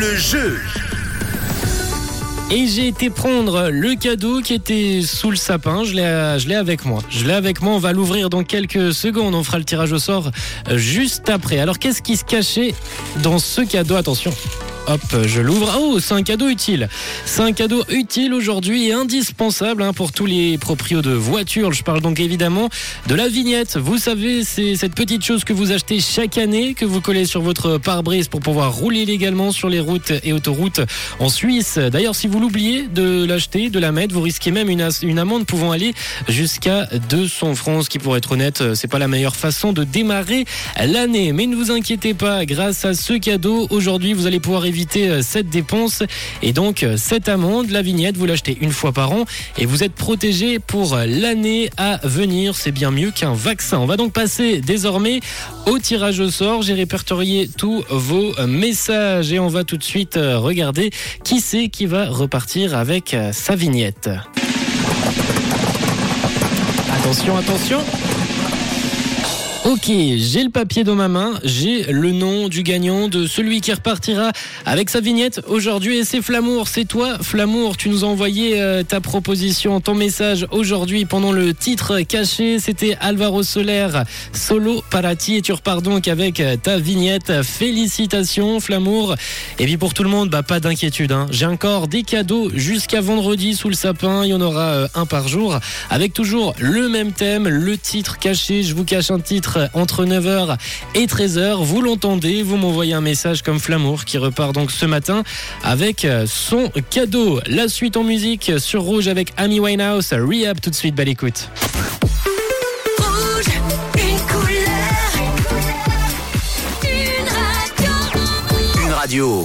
le jeu. Et j'ai été prendre le cadeau qui était sous le sapin. Je l'ai, je l'ai avec moi. Je l'ai avec moi. On va l'ouvrir dans quelques secondes. On fera le tirage au sort euh, juste après. Alors, qu'est-ce qui se cachait dans ce cadeau? Attention. Hop, je l'ouvre. Oh, c'est un cadeau utile. C'est un cadeau utile aujourd'hui et indispensable hein, pour tous les proprios de voitures. Je parle donc évidemment de la vignette. Vous savez, c'est cette petite chose que vous achetez chaque année, que vous collez sur votre pare-brise pour pouvoir rouler légalement sur les routes et autoroutes en Suisse. D'ailleurs, si vous l'oubliez de l'acheter, de la mettre, vous risquez même une, amende pouvant aller jusqu'à 200 francs. Ce qui, pour être honnête, c'est pas la meilleure façon de démarrer l'année. Mais ne vous inquiétez pas, grâce à ce cadeau, aujourd'hui, vous allez pouvoir éviter euh, cette dépense et donc euh, cette amende. La vignette, vous l'achetez une fois par an et vous êtes protégé pour l'année à venir. C'est bien mieux qu'un vaccin. On va donc passer désormais au tirage au sort. J'ai répertorié tous vos messages et on va tout de suite euh, regarder qui c'est qui va repartir avec sa vignette. Attention, attention. Ok, j'ai le papier dans ma main, j'ai le nom du gagnant, de celui qui repartira avec sa vignette aujourd'hui et c'est Flamour, c'est toi Flamour, tu nous as envoyé euh, ta proposition, ton message aujourd'hui pendant le titre caché, c'était Alvaro Soler, Solo Parati et tu repars donc avec euh, ta vignette, félicitations Flamour et puis pour tout le monde, bah pas d'inquiétude, hein. j'ai encore des cadeaux jusqu'à vendredi sous le sapin, il y en aura euh, un par jour avec toujours le même thème, le titre caché, je vous cache un titre entre 9h et 13h. Vous l'entendez, vous m'envoyez un message comme Flamour qui repart donc ce matin avec son cadeau. La suite en musique sur Rouge avec Amy Winehouse. Rehab tout de suite, belle écoute. Rouge, une couleur, une radio. Une radio.